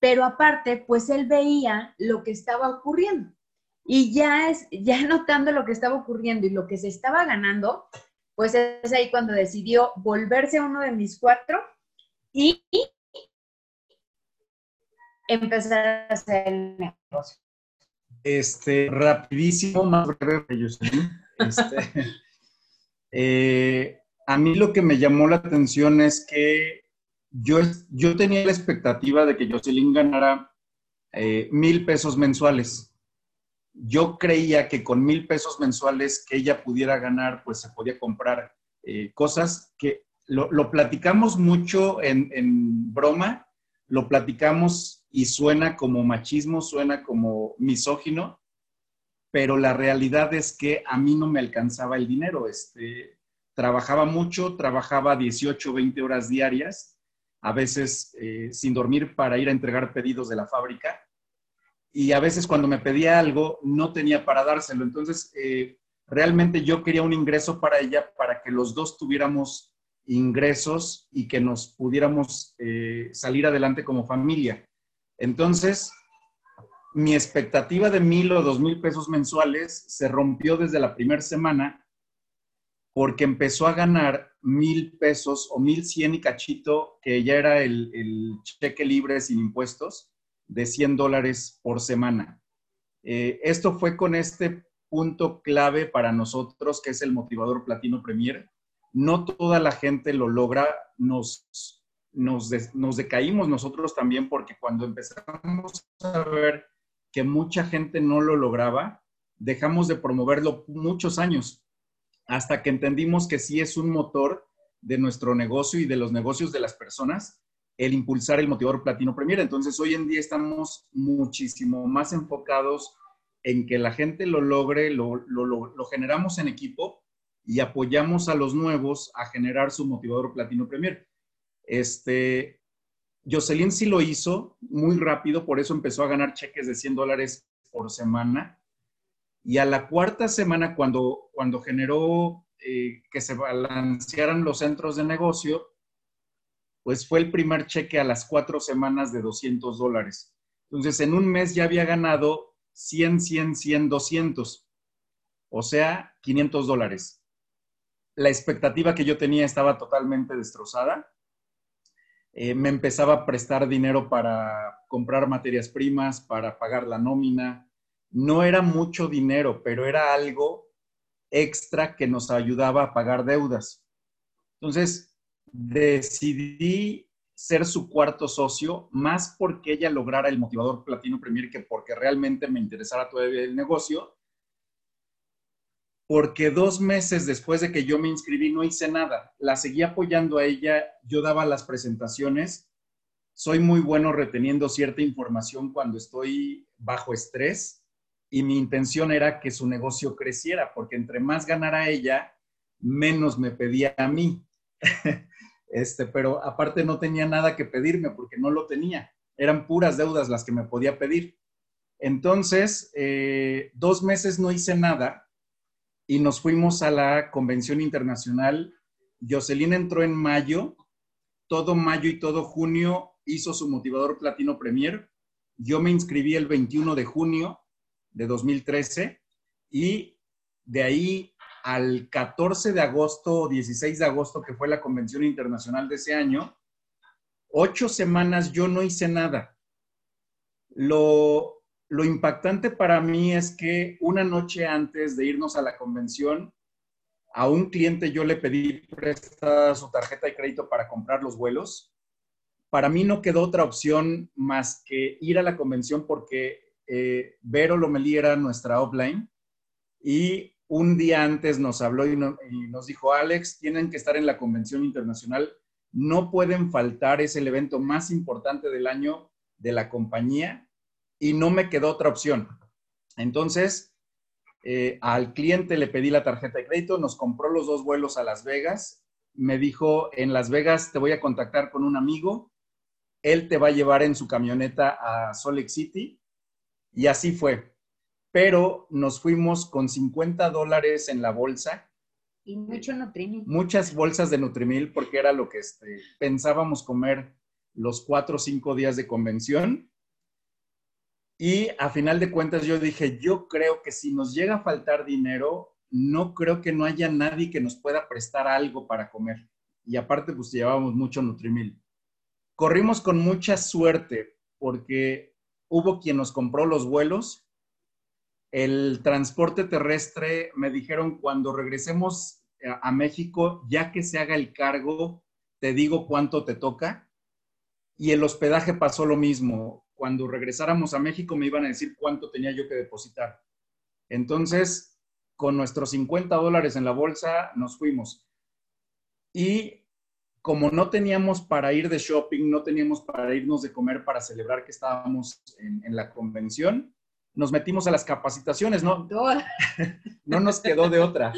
pero aparte, pues él veía lo que estaba ocurriendo. Y ya, es, ya notando lo que estaba ocurriendo y lo que se estaba ganando, pues es ahí cuando decidió volverse uno de mis cuatro y empezar a hacer el negocio. Este, rapidísimo, más breve que yo este, eh, a mí lo que me llamó la atención es que yo, yo tenía la expectativa de que Jocelyn ganara eh, mil pesos mensuales. Yo creía que con mil pesos mensuales que ella pudiera ganar, pues se podía comprar eh, cosas que lo, platicamos mucho en, en broma, lo platicamos y suena como machismo, suena como misógino, pero la realidad es que a mí no me alcanzaba el dinero. Este, trabajaba mucho, trabajaba 18, 20 horas diarias, a veces eh, sin dormir para ir a entregar pedidos de la fábrica. Y a veces cuando me pedía algo, no tenía para dárselo. Entonces, eh, realmente yo quería un ingreso para ella para que los dos tuviéramos ingresos y que nos pudiéramos eh, salir adelante como familia. Entonces, mi expectativa de mil o dos mil pesos mensuales se rompió desde la primera semana porque empezó a ganar mil pesos o mil cien y cachito, que ya era el, cheque libre sin impuestos, de 100 dólares por semana. Eh, esto fue con este punto clave para nosotros, que es el motivador Platino Premier. No toda la gente lo logra, nos nos, nos decaímos nosotros también porque cuando empezamos a ver que mucha gente no lo lograba, dejamos de promoverlo muchos años hasta que entendimos que sí es un motor de nuestro negocio y de los negocios de las personas el impulsar el motivador Platino Premier. Entonces, hoy en día estamos muchísimo más enfocados en que la gente lo logre, lo, generamos en equipo y apoyamos a los nuevos a generar su motivador Platino Premier. Este, Jocelyn sí lo hizo muy rápido, por eso empezó a ganar cheques de 100 dólares por semana. Y a la cuarta semana, cuando, cuando generó eh, que se balancearan los centros de negocio, pues fue el primer cheque a las cuatro semanas de 200 dólares. Entonces, en un mes ya había ganado 100, 100, 100, 200. O sea, 500 dólares. La expectativa que yo tenía estaba totalmente destrozada eh, me empezaba a prestar dinero para comprar materias primas, para pagar la nómina. No era mucho dinero, pero era algo extra que nos ayudaba a pagar deudas. Entonces, decidí ser su cuarto socio, más porque ella lograra el motivador Platino Premier que porque realmente me interesara todavía el negocio porque dos meses después de que yo me inscribí no hice nada. La seguí apoyando a ella, yo daba las presentaciones. Soy muy bueno reteniendo cierta información cuando estoy bajo estrés y mi intención era que su negocio creciera, porque entre más ganara ella, menos me pedía a mí. este, pero aparte no tenía nada que pedirme porque no lo tenía. Eran puras deudas las que me podía pedir. Entonces, eh, dos meses no hice nada y nos fuimos a la convención internacional. Jocelyn entró en mayo, todo mayo y todo junio hizo su motivador Platino Premier. Yo me inscribí el 21 de junio de 2013 y de ahí al 14 de agosto o 16 de agosto, que fue la convención internacional de ese año, ocho semanas yo no hice nada. Lo, lo impactante para mí es que una noche antes de irnos a la convención, a un cliente yo le pedí prestada su tarjeta de crédito para comprar los vuelos. Para mí no quedó otra opción más que ir a la convención porque eh, Vero Lomelí era nuestra offline y un día antes nos habló y, nos dijo, Alex, tienen que estar en la convención internacional, no pueden faltar, es el evento más importante del año de la compañía y no me quedó otra opción. Entonces, eh, al cliente le pedí la tarjeta de crédito, nos compró los dos vuelos a Las Vegas, me dijo, en Las Vegas te voy a contactar con un amigo, él te va a llevar en su camioneta a Salt Lake City, y así fue. Pero nos fuimos con 50 dólares en la bolsa. Y mucho Nutrimil. Muchas bolsas de Nutrimil, porque era lo que este, pensábamos comer los cuatro o cinco días de convención. Y a final de cuentas yo dije, yo creo que si nos llega a faltar dinero, no creo que no haya nadie que nos pueda prestar algo para comer. Y aparte, pues llevábamos mucho Nutrimil. Corrimos con mucha suerte porque hubo quien nos compró los vuelos. El transporte terrestre, me dijeron, cuando regresemos a México, ya que se haga el cargo, te digo cuánto te toca. Y el hospedaje pasó lo mismo. Cuando regresáramos a México me iban a decir cuánto tenía yo que depositar. Entonces, con nuestros 50 dólares en la bolsa, nos fuimos. Y como no teníamos para ir de shopping, no teníamos para irnos de comer para celebrar que estábamos en, la convención, nos metimos a las capacitaciones, ¿no? no nos quedó de otra.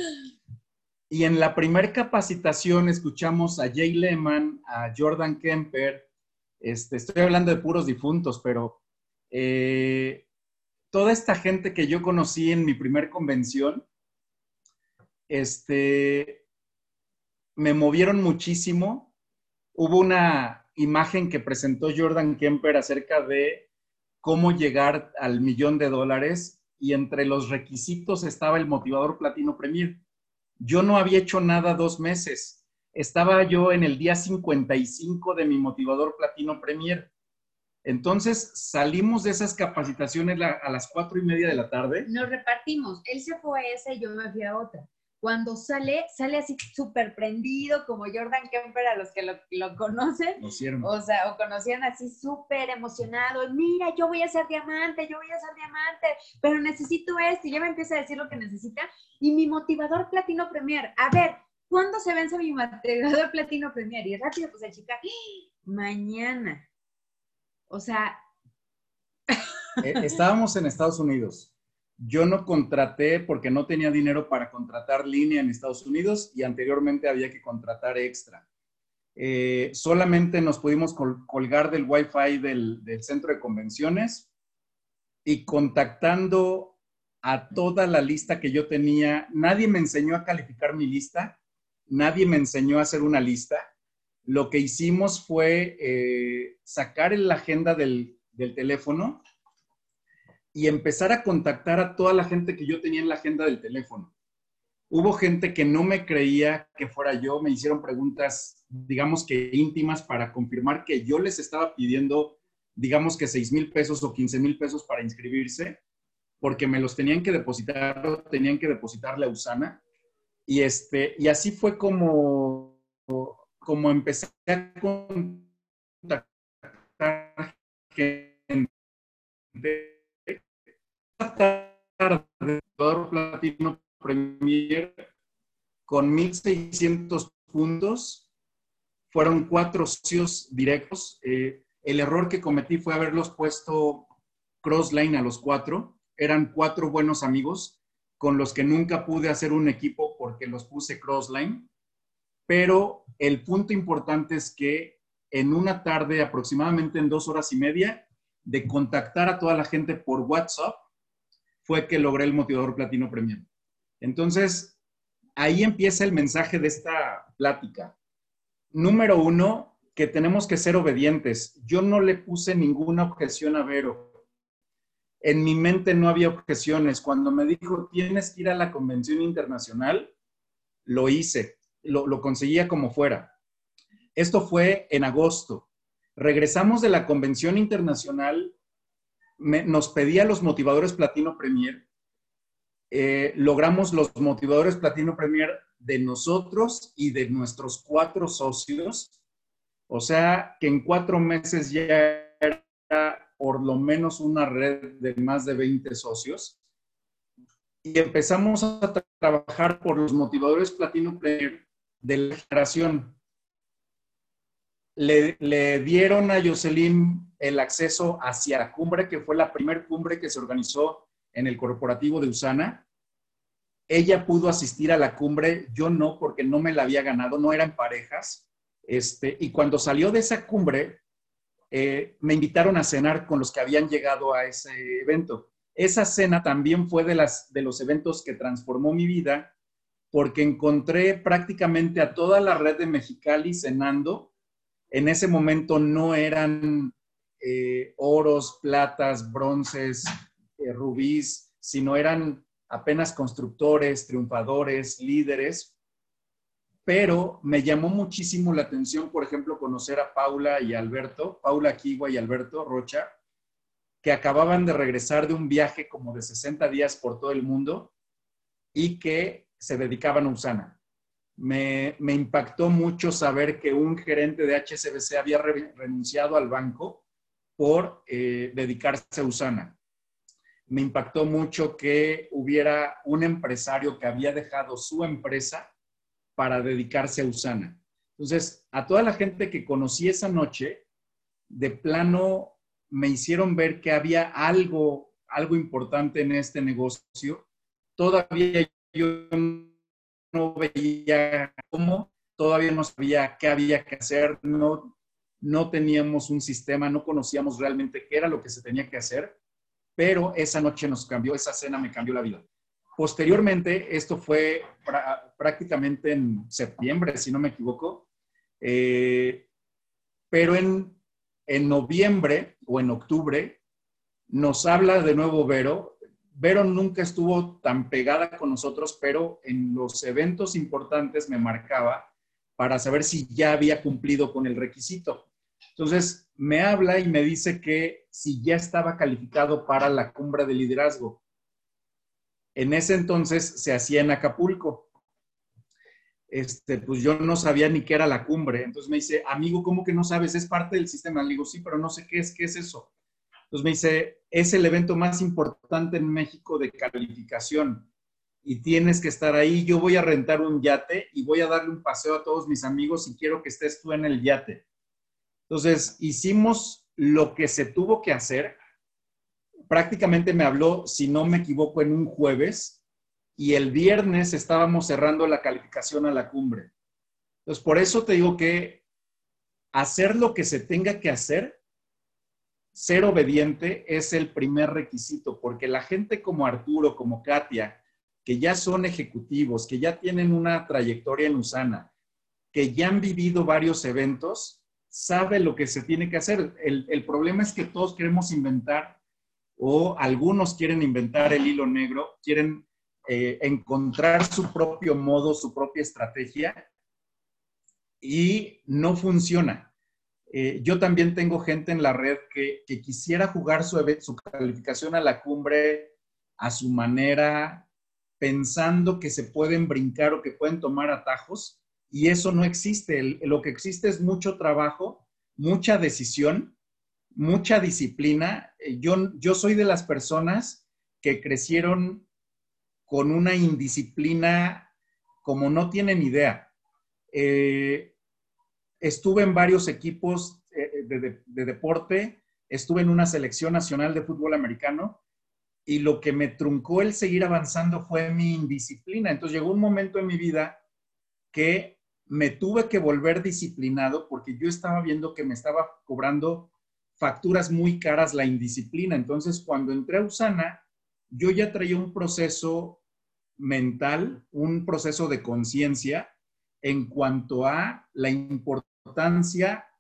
Y en la primera capacitación escuchamos a Jay Lehman, a Jordan Kemper, este, estoy hablando de puros difuntos, pero eh, toda esta gente que yo conocí en mi primer convención, este, me movieron muchísimo. Hubo una imagen que presentó Jordan Kemper acerca de cómo llegar al millón de dólares y entre los requisitos estaba el motivador Platino Premier. Yo no había hecho nada dos meses. Estaba yo en el día 55 de mi motivador Platino Premier. Entonces salimos de esas capacitaciones a las cuatro y media de la tarde. Nos repartimos. Él se fue a esa y yo me fui a otra cuando sale, sale así súper prendido, como Jordan Kemper, a los que lo, conocen. O sea, o conocían así súper emocionado. Mira, yo voy a ser diamante, yo voy a ser diamante, pero necesito esto. Y ya me empieza a decir lo que necesita. Y mi motivador Platino Premier. A ver, ¿cuándo se vence mi motivador Platino Premier? Y rápido, pues el chica, mañana. O sea. Eh, estábamos en Estados Unidos yo no contraté porque no tenía dinero para contratar línea en Estados Unidos y anteriormente había que contratar extra. Eh, solamente nos pudimos colgar del Wi-Fi del, centro de convenciones y contactando a toda la lista que yo tenía. Nadie me enseñó a calificar mi lista, nadie me enseñó a hacer una lista. Lo que hicimos fue eh, sacar la agenda del, del teléfono y empezar a contactar a toda la gente que yo tenía en la agenda del teléfono. Hubo gente que no me creía que fuera yo, me hicieron preguntas, digamos que íntimas, para confirmar que yo les estaba pidiendo, digamos que 6 mil pesos o 15 mil pesos para inscribirse, porque me los tenían que depositar, tenían que depositarle a Usana. Y, este, y así fue como, como empecé a contactar gente tarde, Platino Premier con 1.600 puntos. Fueron cuatro socios directos. Eh, el error que cometí fue haberlos puesto crossline a los cuatro. Eran cuatro buenos amigos con los que nunca pude hacer un equipo porque los puse crossline. Pero el punto importante es que en una tarde, aproximadamente en dos horas y media, de contactar a toda la gente por WhatsApp, fue que logré el motivador platino premium. Entonces, ahí empieza el mensaje de esta plática. Número uno, que tenemos que ser obedientes. Yo no le puse ninguna objeción a Vero. En mi mente no había objeciones. Cuando me dijo, tienes que ir a la convención internacional, lo hice, lo, lo conseguía como fuera. Esto fue en agosto. Regresamos de la convención internacional nos pedía los motivadores Platino Premier. Eh, logramos los motivadores Platino Premier de nosotros y de nuestros cuatro socios. O sea que en cuatro meses ya era por lo menos una red de más de 20 socios. Y empezamos a trabajar por los motivadores Platino Premier de la generación le, dieron a Jocelyn el acceso hacia la cumbre, que fue la primera cumbre que se organizó en el corporativo de Usana. Ella pudo asistir a la cumbre, yo no, porque no me la había ganado, no eran parejas. Este, y cuando salió de esa cumbre, eh, me invitaron a cenar con los que habían llegado a ese evento. Esa cena también fue de, las, de los eventos que transformó mi vida, porque encontré prácticamente a toda la red de Mexicali cenando en ese momento no eran eh, oros, platas, bronces, eh, rubíes, sino eran apenas constructores, triunfadores, líderes. Pero me llamó muchísimo la atención, por ejemplo, conocer a Paula y Alberto, Paula Kigua y Alberto Rocha, que acababan de regresar de un viaje como de 60 días por todo el mundo y que se dedicaban a Usana. Me, impactó mucho saber que un gerente de HSBC había renunciado al banco por eh, dedicarse a Usana. Me impactó mucho que hubiera un empresario que había dejado su empresa para dedicarse a Usana. Entonces, a toda la gente que conocí esa noche, de plano me hicieron ver que había algo, algo importante en este negocio. Todavía yo no veía cómo, todavía no sabía qué había que hacer, no, no teníamos un sistema, no conocíamos realmente qué era lo que se tenía que hacer, pero esa noche nos cambió, esa cena me cambió la vida. Posteriormente, esto fue prácticamente en septiembre, si no me equivoco, eh, pero en en noviembre o en octubre nos habla de nuevo Vero. Vero nunca estuvo tan pegada con nosotros, pero en los eventos importantes me marcaba para saber si ya había cumplido con el requisito. Entonces, me habla y me dice que si ya estaba calificado para la cumbre de liderazgo. En ese entonces se hacía en Acapulco este, pues yo no sabía ni qué era la cumbre. Entonces me dice, amigo, ¿cómo que no sabes? Es parte del sistema. Le digo, sí, pero no sé qué es, qué es eso. Entonces me dice, es el evento más importante en México de calificación y tienes que estar ahí. Yo voy a rentar un yate y voy a darle un paseo a todos mis amigos y quiero que estés tú en el yate. Entonces hicimos lo que se tuvo que hacer. Prácticamente me habló, si no me equivoco, en un jueves y el viernes estábamos cerrando la calificación a la cumbre. Entonces, por eso te digo que hacer lo que se tenga que hacer, ser obediente es el primer requisito, porque la gente como Arturo, como Katia, que ya son ejecutivos, que ya tienen una trayectoria en Usana, que ya han vivido varios eventos, sabe lo que se tiene que hacer. El, problema es que todos queremos inventar o algunos quieren inventar el hilo negro, quieren eh, encontrar su propio modo, su propia estrategia y no funciona. Eh, yo también tengo gente en la red que, quisiera jugar su, calificación a la cumbre a su manera, pensando que se pueden brincar o que pueden tomar atajos, y eso no existe. lo que existe es mucho trabajo, mucha decisión, mucha disciplina. Eh, yo, yo soy de las personas que crecieron con una indisciplina como no tienen idea. Eh, estuve en varios equipos eh, de, deporte, estuve en una selección nacional de fútbol americano y lo que me truncó el seguir avanzando fue mi indisciplina. Entonces llegó un momento en mi vida que me tuve que volver disciplinado porque yo estaba viendo que me estaba cobrando facturas muy caras la indisciplina. Entonces cuando entré a Usana, yo ya traía un proceso mental, un proceso de conciencia en cuanto a la importancia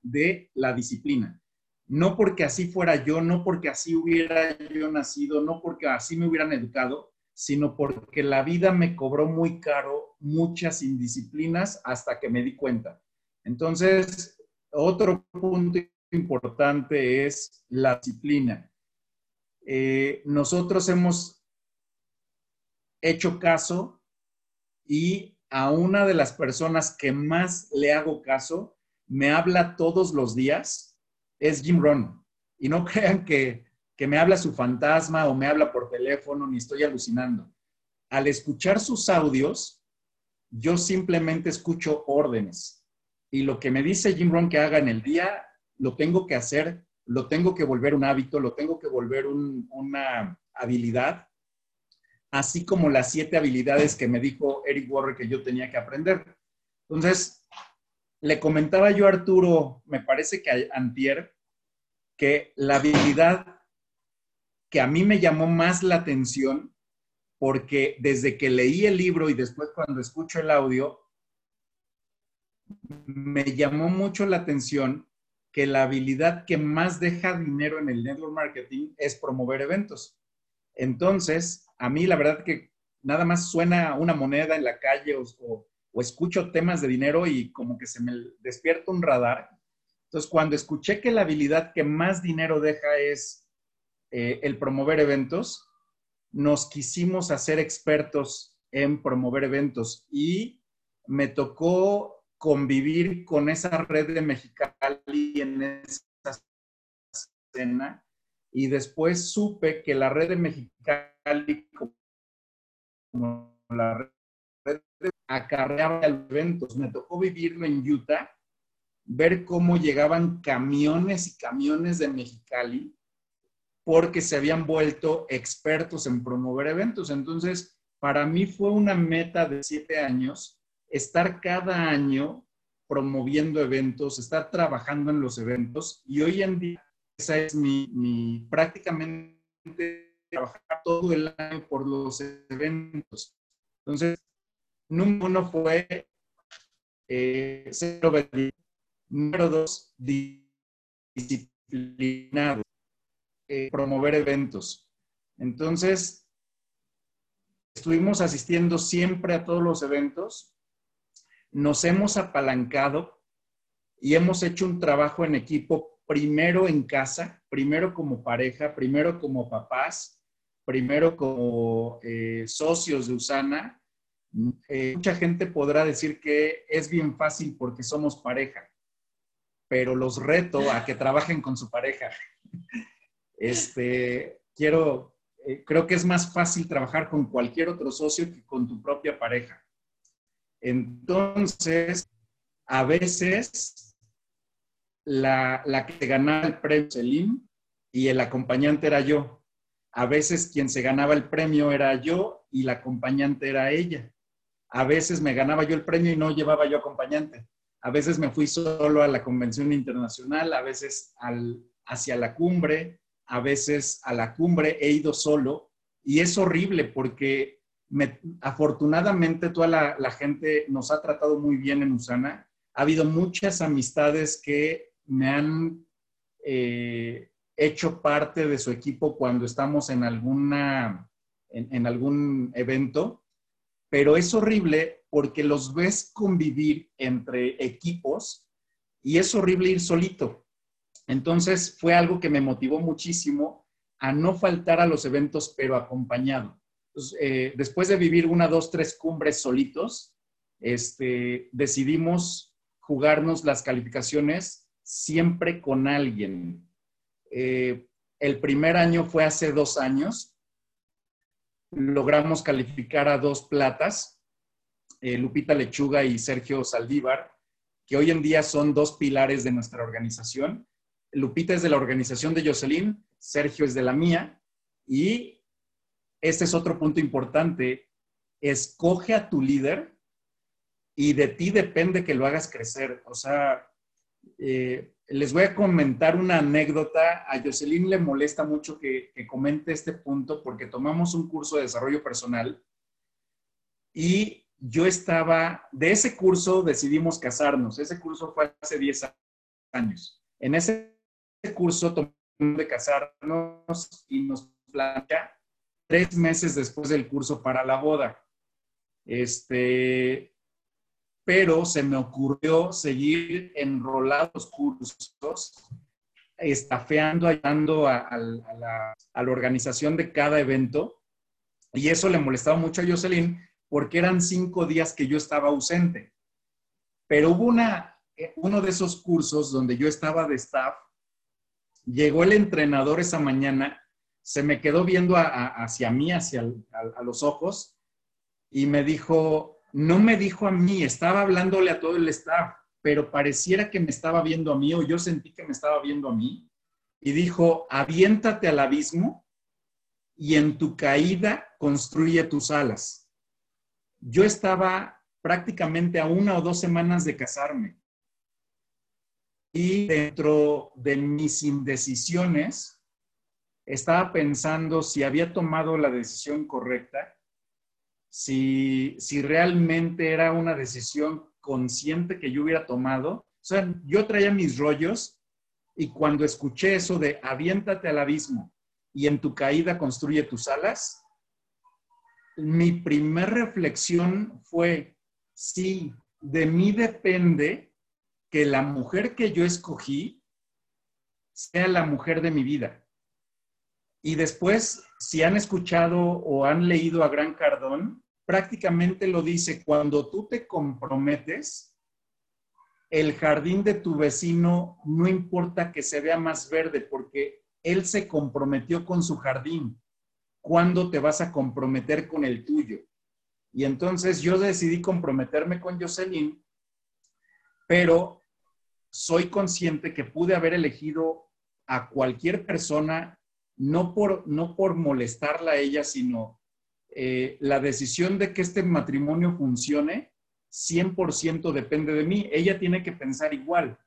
de la disciplina. No porque así fuera yo, no porque así hubiera yo nacido, no porque así me hubieran educado, sino porque la vida me cobró muy caro muchas indisciplinas hasta que me di cuenta. Entonces, otro punto importante es la disciplina. Eh, nosotros hemos hecho caso y a una de las personas que más le hago caso, me habla todos los días, es Jim Ron. Y no crean que, que me habla su fantasma o me habla por teléfono, ni estoy alucinando. Al escuchar sus audios, yo simplemente escucho órdenes. Y lo que me dice Jim Ron que haga en el día, lo tengo que hacer lo tengo que volver un hábito, lo tengo que volver una habilidad, así como las siete habilidades que me dijo Eric Warren que yo tenía que aprender. Entonces, le comentaba yo a Arturo, me parece que a Antier, que la habilidad que a mí me llamó más la atención, porque desde que leí el libro y después cuando escucho el audio, me llamó mucho la atención que la habilidad que más deja dinero en el network marketing es promover eventos. Entonces, a mí la verdad que nada más suena una moneda en la calle o, escucho temas de dinero y como que se me despierta un radar. Entonces, cuando escuché que la habilidad que más dinero deja es eh, el promover eventos, nos quisimos hacer expertos en promover eventos y me tocó convivir con esa red de Mexicali en esa escena y después supe que la red de Mexicali como la red acarreaba eventos. Me tocó vivirlo en Utah, ver cómo llegaban camiones y camiones de Mexicali porque se habían vuelto expertos en promover eventos. Entonces, para mí fue una meta de siete años estar cada año promoviendo eventos, estar trabajando en los eventos y hoy en día esa es mi, mi prácticamente trabajar todo el año por los eventos. Entonces, número uno fue eh, cero Número dos, disciplinado. Eh, promover eventos. Entonces, estuvimos asistiendo siempre a todos los eventos, nos hemos apalancado y hemos hecho un trabajo en equipo primero en casa, primero como pareja, primero como papás, primero como eh, socios de Usana. Eh, mucha gente podrá decir que es bien fácil porque somos pareja, pero los reto a que trabajen con su pareja. Este, quiero, eh, creo que es más fácil trabajar con cualquier otro socio que con tu propia pareja. Entonces, a veces la, la que ganaba el premio Selim y el acompañante era yo. A veces quien se ganaba el premio era yo y la acompañante era ella. A veces me ganaba yo el premio y no llevaba yo acompañante. A veces me fui solo a la convención internacional, a veces hacia la cumbre, a veces a la cumbre he ido solo y es horrible porque afortunadamente toda la, gente nos ha tratado muy bien en Usana. Ha habido muchas amistades que me han eh, hecho parte de su equipo cuando estamos en, alguna, en algún evento, pero es horrible porque los ves convivir entre equipos y es horrible ir solito. Entonces fue algo que me motivó muchísimo a no faltar a los eventos, pero acompañado. Eh, después de vivir una, dos, tres cumbres solitos, este, decidimos jugarnos las calificaciones siempre con alguien. Eh, el primer año fue hace dos años. Logramos calificar a dos platas, eh, Lupita Lechuga y Sergio Saldívar, que hoy en día son dos pilares de nuestra organización Lupita es de la organización de Jocelyn, Sergio es de la mía, y este es otro punto importante, escoge a tu líder y de ti depende que lo hagas crecer. O sea, eh, les voy a comentar una anécdota. A Jocelyn le molesta mucho que, que comente este punto porque tomamos un curso de desarrollo personal y yo estaba, de ese curso decidimos casarnos. Ese curso fue hace 10 años. En ese curso tomamos de casarnos y nos plantea tres meses después del curso para la boda. Este, pero se me ocurrió seguir enrolados cursos, estafeando, ayudando a, la, organización de cada evento. Y eso le molestaba mucho a Jocelyn porque eran cinco días que yo estaba ausente. Pero hubo una, eh, uno de esos cursos donde yo estaba de staff Llegó el entrenador esa mañana, se me quedó viendo hacia mí, hacia a, los ojos, y me dijo, no me dijo a mí, estaba hablándole a todo el staff, pero pareciera que me estaba viendo a mí o yo sentí que me estaba viendo a mí. Y dijo, aviéntate al abismo y en tu caída construye tus alas. Yo estaba prácticamente a una o dos semanas de casarme. Y dentro de mis indecisiones, estaba pensando si había tomado la decisión correcta, si, si realmente era una decisión consciente que yo hubiera tomado. O sea, yo traía mis rollos y cuando escuché eso de aviéntate al abismo y en tu caída construye tus alas, mi primer reflexión fue, sí, de mí depende que la mujer que yo escogí sea la mujer de mi vida. Y después, si han escuchado o han leído a Gran Cardón, prácticamente lo dice, cuando tú te comprometes, el jardín de tu vecino no importa que se vea más verde porque él se comprometió con su jardín. ¿Cuándo te vas a comprometer con el tuyo? Y entonces yo decidí comprometerme con Jocelyn, pero soy consciente que pude haber elegido a cualquier persona, no por, no por molestarla a ella, sino eh, la decisión de que este matrimonio funcione 100% depende de mí. Ella tiene que pensar igual.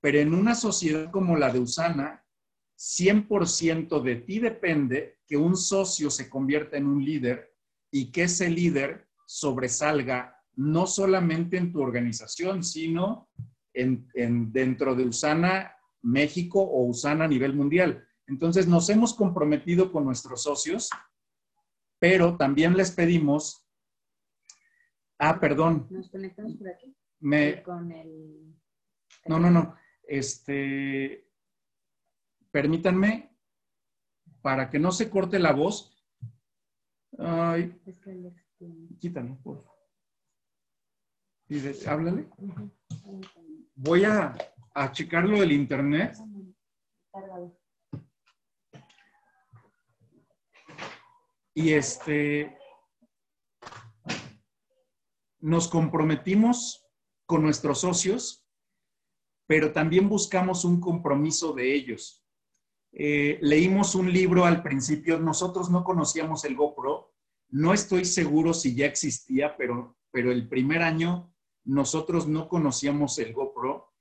Pero en una sociedad como la de Usana, 100% de ti depende que un socio se convierta en un líder y que ese líder sobresalga no solamente en tu organización, sino en, dentro de Usana México o Usana a nivel mundial. Entonces nos hemos comprometido con nuestros socios, pero también les pedimos Ah, perdón. Nos conectamos por aquí. Me... Con el... No, no, no. Este, permítanme, para que no se corte la voz. Ay, quítalo, por favor. Háblale. Voy a, a checarlo del internet. Y este, nos comprometimos con nuestros socios, pero también buscamos un compromiso de ellos. Eh, leímos un libro al principio, nosotros no conocíamos el GoPro, no estoy seguro si ya existía, pero, pero el primer año nosotros no conocíamos el GoPro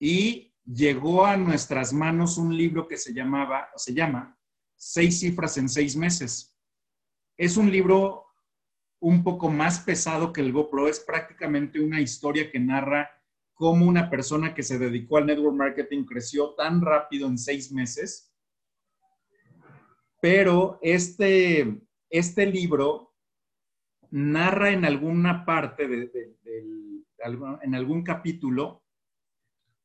y llegó a nuestras manos un libro que se llamaba, se llama Seis cifras en seis meses. Es un libro un poco más pesado que el GoPro. Es prácticamente una historia que narra cómo una persona que se dedicó al network marketing creció tan rápido en seis meses. Pero este, este libro narra en alguna parte, de, en algún capítulo,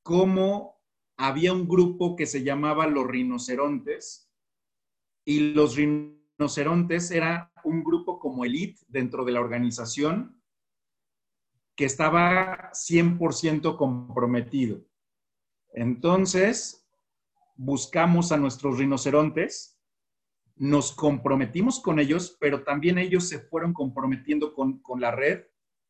cómo había un grupo que se llamaba los rinocerontes y los rinocerontes rinocerontes era un grupo como elite dentro de la organización que estaba 100% comprometido. Entonces, buscamos a nuestros rinocerontes, nos comprometimos con ellos, pero también ellos se fueron comprometiendo con, la red,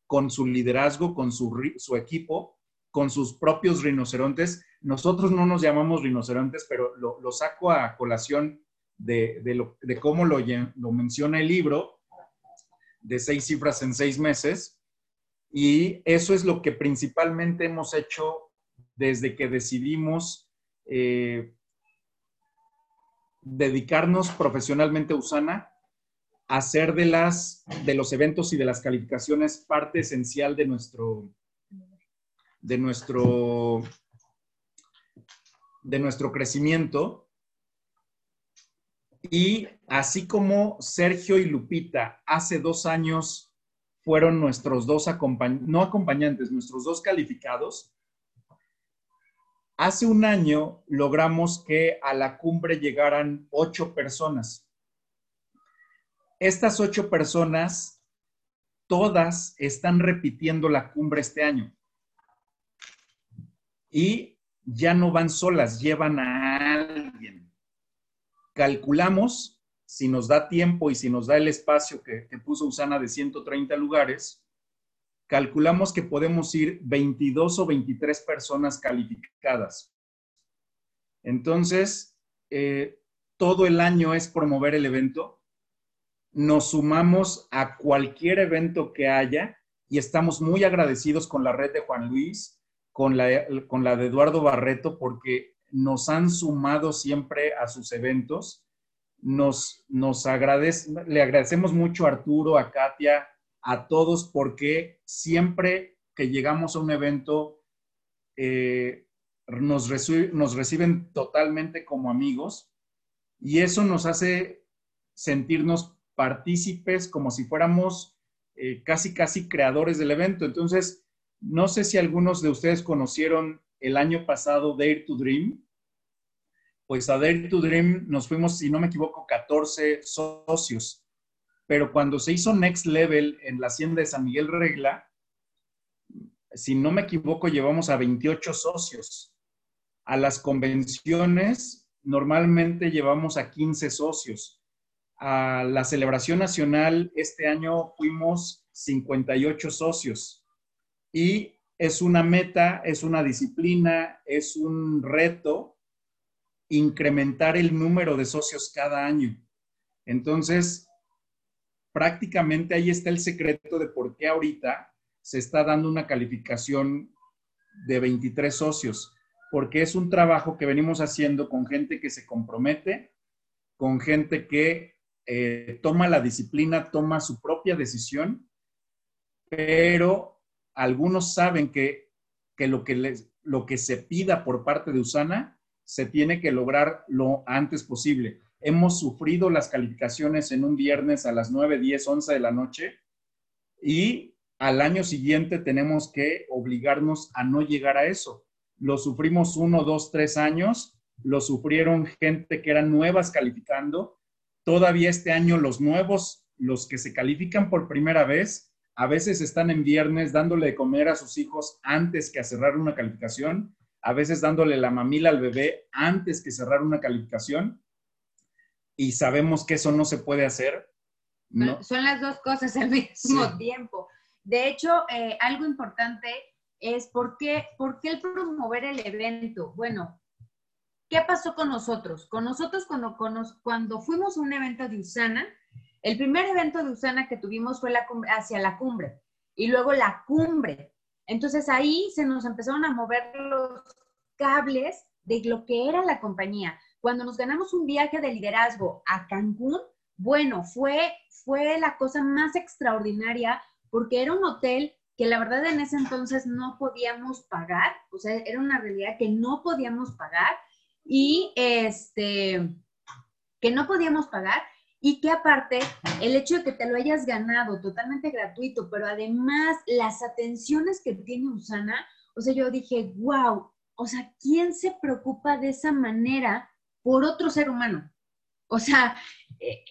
con su liderazgo, con su, su equipo, con sus propios rinocerontes. Nosotros no nos llamamos rinocerontes, pero lo, lo saco a colación de, cómo lo, lo menciona el libro, de seis cifras en seis meses. Y eso es lo que principalmente hemos hecho desde que decidimos eh, dedicarnos profesionalmente a Usana, hacer de, las, de los eventos y de las calificaciones parte esencial de nuestro, de nuestro, de nuestro crecimiento y así como Sergio y Lupita hace dos años fueron nuestros dos acompañantes, no acompañantes, nuestros dos calificados, hace un año logramos que a la cumbre llegaran ocho personas. Estas ocho personas, todas están repitiendo la cumbre este año. Y ya no van solas, llevan a alguien calculamos, si nos da tiempo y si nos da el espacio que, puso Usana de 130 lugares, calculamos que podemos ir 22 o 23 personas calificadas. Entonces, eh, todo el año es promover el evento. Nos sumamos a cualquier evento que haya y estamos muy agradecidos con la red de Juan Luis, con la, con la de Eduardo Barreto, porque nos han sumado siempre a sus eventos. Nos, nos agradece, le agradecemos mucho a Arturo, a Katia, a todos, porque siempre que llegamos a un evento, eh, nos, reciben totalmente como amigos y eso nos hace sentirnos partícipes como si fuéramos eh, casi, casi creadores del evento. Entonces, no sé si algunos de ustedes conocieron el año pasado Dare to Dream. Pues a Dare to Dream nos fuimos, si no me equivoco, 14 socios. Pero cuando se hizo Next Level en la hacienda de San Miguel Regla, si no me equivoco, llevamos a 28 socios. A las convenciones normalmente llevamos a 15 socios. A la celebración nacional este año fuimos 58 socios y es una meta, es una disciplina, es un reto incrementar el número de socios cada año. Entonces, prácticamente ahí está el secreto de por qué ahorita se está dando una calificación de 23 socios, porque es un trabajo que venimos haciendo con gente que se compromete, con gente que eh, toma la disciplina, toma su propia decisión, pero algunos saben que, lo, que les, lo que se pida por parte de Usana se tiene que lograr lo antes posible. Hemos sufrido las calificaciones en un viernes a las 9, 10, 11 de la noche y al año siguiente tenemos que obligarnos a no llegar a eso. Lo sufrimos uno, dos, tres años, lo sufrieron gente que eran nuevas calificando. Todavía este año los nuevos, los que se califican por primera vez, a veces están en viernes dándole de comer a sus hijos antes que a cerrar una calificación, a veces dándole la mamila al bebé antes que cerrar una calificación, y sabemos que eso no se puede hacer. No. Son las dos cosas al mismo tiempo. De hecho, eh, algo importante es por qué, por qué el promover el evento. Bueno, ¿qué pasó con nosotros? Con nosotros cuando, cuando fuimos a un evento de Usana, el primer evento de Usana que tuvimos fue hacia la cumbre y luego la cumbre. Entonces ahí se nos empezaron a mover los cables de lo que era la compañía. Cuando nos ganamos un viaje de liderazgo a Cancún, bueno, fue, fue la cosa más extraordinaria porque era un hotel que la verdad en ese entonces no podíamos pagar, o sea, era una realidad que no podíamos pagar y este, que no podíamos pagar y que aparte el hecho de que te lo hayas ganado totalmente gratuito, pero además las atenciones que tiene Usana, o sea, yo dije, wow, o sea, ¿quién se preocupa de esa manera por otro ser humano? O sea, eh,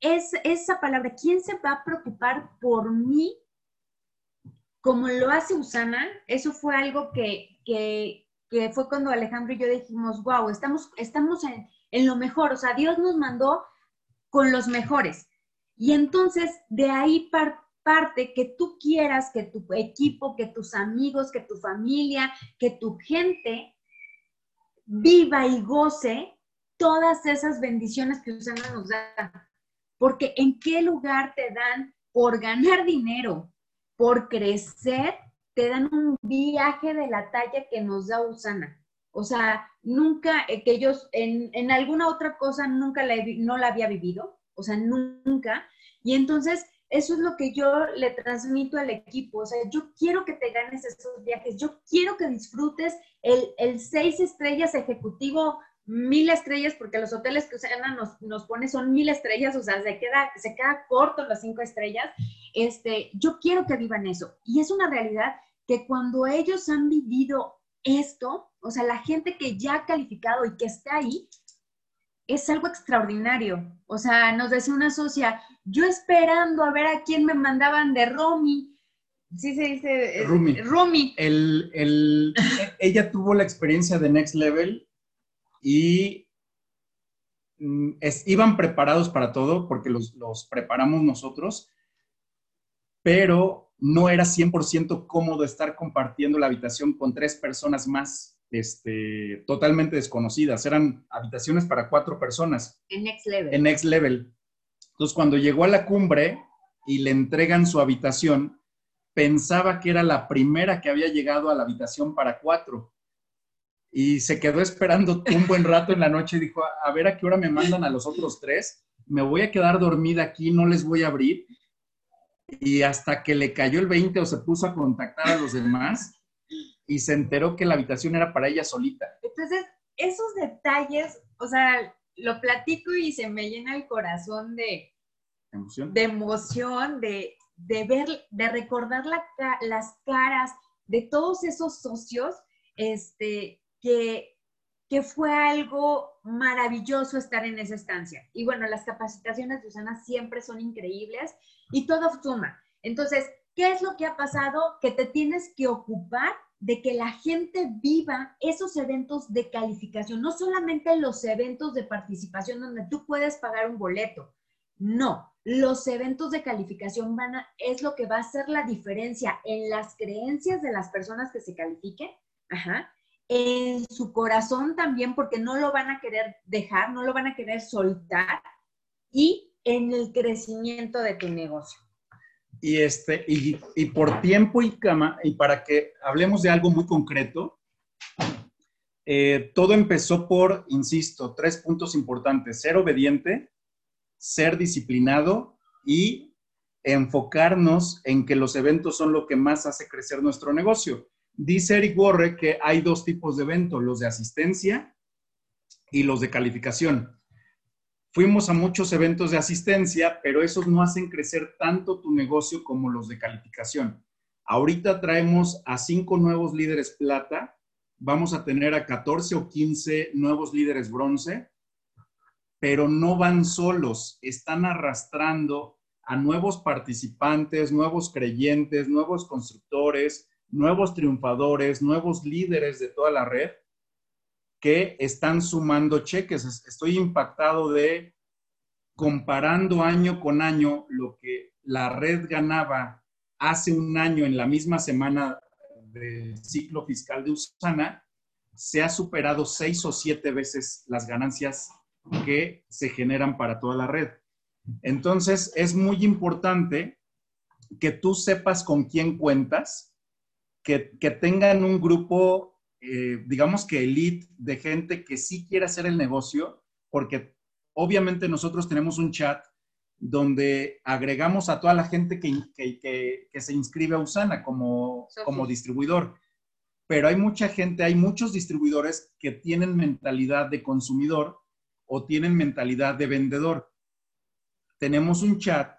es esa palabra, ¿quién se va a preocupar por mí como lo hace Usana? Eso fue algo que, que, que fue cuando Alejandro y yo dijimos, wow, estamos, estamos en, en lo mejor, o sea, Dios nos mandó con los mejores. Y entonces de ahí parte que tú quieras que tu equipo, que tus amigos, que tu familia, que tu gente viva y goce todas esas bendiciones que Usana nos da. Porque en qué lugar te dan por ganar dinero, por crecer, te dan un viaje de la talla que nos da Usana. O sea, nunca, eh, que ellos en, alguna otra cosa nunca la, no la había vivido, o sea, nunca. Y entonces, eso es lo que yo le transmito al equipo. O sea, yo quiero que te ganes esos viajes, yo quiero que disfrutes el, el seis estrellas ejecutivo, mil estrellas, porque los hoteles que Usana nos, nos pone son mil estrellas, o sea, se queda, se queda corto las cinco estrellas. Este, yo quiero que vivan eso. Y es una realidad que cuando ellos han vivido esto, o sea, la gente que ya ha calificado y que está ahí, es algo extraordinario. O sea, nos decía una socia, yo esperando a ver a quién me mandaban de Romy. Sí se dice eh, Rumi. El, ella tuvo la experiencia de Next Level y mm, iban preparados para todo porque los, los preparamos nosotros, pero no era 100% cómodo estar compartiendo la habitación con tres personas más este, totalmente desconocidas. Eran habitaciones para cuatro personas. En Next Level. En Next Level. Entonces, cuando llegó a la cumbre y le entregan su habitación, pensaba que era la primera que había llegado a la habitación para cuatro. Y se quedó esperando un buen rato en la noche y dijo, a ver a qué hora me mandan a los otros tres. Me voy a quedar dormida aquí, no les voy a abrir Y hasta que le cayó el 20 o se puso a contactar a los demás y se enteró que la habitación era para ella solita. Entonces, esos detalles, o sea, lo platico y se me llena el corazón de emoción, de, emoción, de, ver, de recordar las caras de todos esos socios, este, que, que fue algo maravilloso estar en esa estancia. Y bueno, las capacitaciones de Usana siempre son increíbles y todo suma. Entonces, ¿qué es lo que ha pasado? Que te tienes que ocupar de que la gente viva esos eventos de calificación, no solamente los eventos de participación donde tú puedes pagar un boleto. No, los eventos de calificación van a, es lo que va a hacer la diferencia en las creencias de las personas que se califiquen, ajá, en su corazón también, porque no lo van a querer dejar, no lo van a querer soltar, y en el crecimiento de tu negocio y, este, y, y por tiempo y, cama, y para que hablemos de algo muy concreto, eh, todo empezó por, insisto, tres puntos importantes. Ser obediente, ser disciplinado y enfocarnos en que los eventos son lo que más hace crecer nuestro negocio. Dice Eric Warre que hay dos tipos de eventos, los de asistencia y los de calificación. Fuimos a muchos eventos de asistencia, pero esos no hacen crecer tanto tu negocio como los de calificación. Ahorita traemos a cinco nuevos líderes plata, vamos a tener a 14 o 15 nuevos líderes bronce, pero no van solos, están arrastrando a nuevos participantes, nuevos creyentes, nuevos constructores, nuevos triunfadores, nuevos líderes de toda la red que están sumando cheques. Estoy impactado de comparando año con año lo que la red ganaba hace un año en la misma semana del ciclo fiscal de Usana, se ha superado seis o siete veces las ganancias que se generan para toda la red. Entonces, es muy importante que tú sepas con quién cuentas, que, que tengan un grupo eh, digamos que elite de gente que sí quiere hacer el negocio, porque obviamente nosotros tenemos un chat donde agregamos a toda la gente que, que, que, se inscribe a Usana como, como distribuidor. Pero hay mucha gente, hay muchos distribuidores que tienen mentalidad de consumidor o tienen mentalidad de vendedor. Tenemos un chat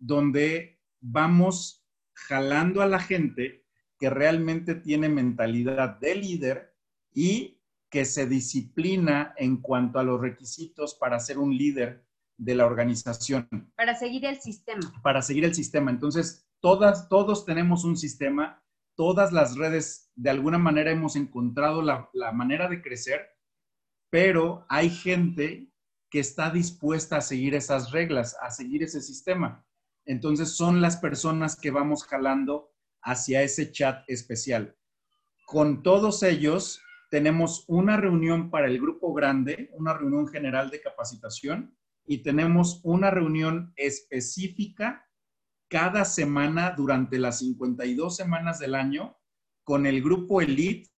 donde vamos jalando a la gente que realmente tiene mentalidad de líder y que se disciplina en cuanto a los requisitos para ser un líder de la organización. Para seguir el sistema. Para seguir el sistema. Entonces, todas, todos tenemos un sistema, todas las redes de alguna manera hemos encontrado la, la manera de crecer, pero hay gente que está dispuesta a seguir esas reglas, a seguir ese sistema. Entonces, son las personas que vamos jalando hacia ese chat especial. Con todos ellos tenemos una reunión para el grupo grande, una reunión general de capacitación y tenemos una reunión específica cada semana durante las 52 semanas del año con el grupo elite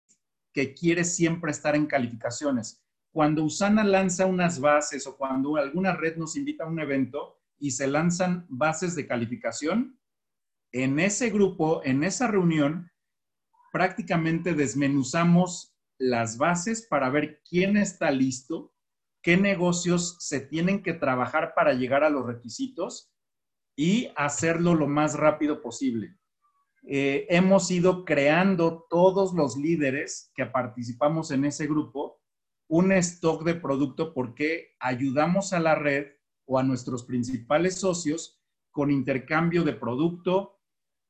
que quiere siempre estar en calificaciones. Cuando Usana lanza unas bases o cuando alguna red nos invita a un evento y se lanzan bases de calificación, en ese grupo, en esa reunión, prácticamente desmenuzamos las bases para ver quién está listo, qué negocios se tienen que trabajar para llegar a los requisitos y hacerlo lo más rápido posible. Eh, hemos ido creando todos los líderes que participamos en ese grupo un stock de producto porque ayudamos a la red o a nuestros principales socios con intercambio de producto,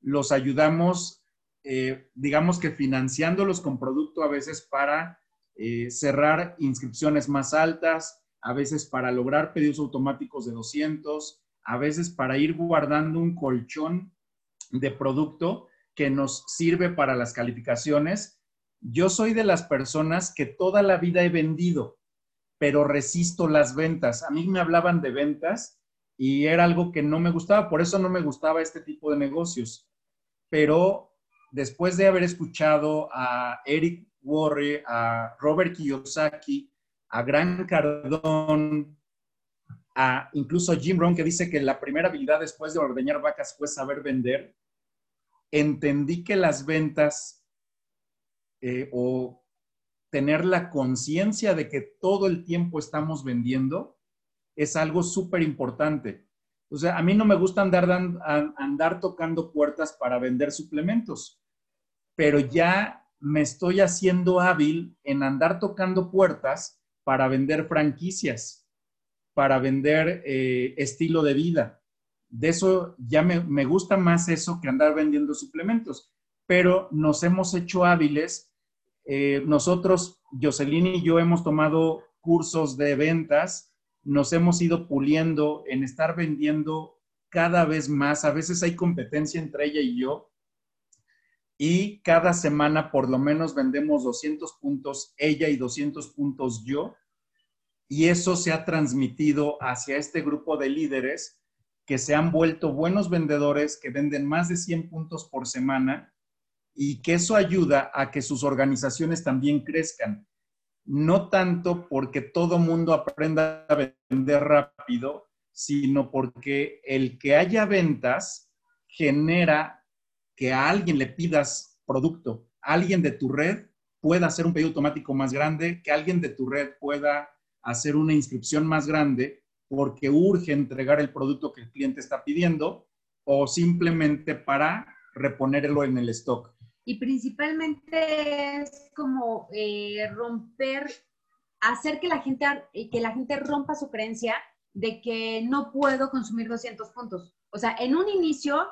los ayudamos, eh, digamos que financiándolos con producto a veces para eh, cerrar inscripciones más altas, a veces para lograr pedidos automáticos de 200, a veces para ir guardando un colchón de producto que nos sirve para las calificaciones. Yo soy de las personas que toda la vida he vendido, pero resisto las ventas. A mí me hablaban de ventas y era algo que no me gustaba, por eso no me gustaba este tipo de negocios pero después de haber escuchado a Eric Worre, a Robert Kiyosaki, a Gran Cardón, a incluso Jim Rohn que dice que la primera habilidad después de ordeñar vacas fue saber vender, entendí que las ventas eh, o tener la conciencia de que todo el tiempo estamos vendiendo es algo súper importante. O sea, a mí no me gusta andar, tocando puertas para vender suplementos, pero ya me estoy haciendo hábil en andar tocando puertas para vender franquicias, para vender eh, estilo de vida. De eso ya me, gusta más eso que andar vendiendo suplementos, pero nos hemos hecho hábiles. Eh, nosotros, Jocelyn y yo, hemos tomado cursos de ventas nos hemos ido puliendo en estar vendiendo cada vez más. A veces hay competencia entre ella y yo. Y cada semana por lo menos vendemos 200 puntos ella y 200 puntos yo. Y eso se ha transmitido hacia este grupo de líderes que se han vuelto buenos vendedores, que venden más de 100 puntos por semana y que eso ayuda a que sus organizaciones también crezcan no tanto porque todo mundo aprenda a vender rápido, sino porque el que haya ventas genera que a alguien le pidas producto, alguien de tu red pueda hacer un pedido automático más grande, que alguien de tu red pueda hacer una inscripción más grande porque urge entregar el producto que el cliente está pidiendo o simplemente para reponerlo en el stock y principalmente es como eh, romper, hacer que la, gente, que la gente rompa su creencia de que no puedo consumir 200 puntos. O sea, en un inicio,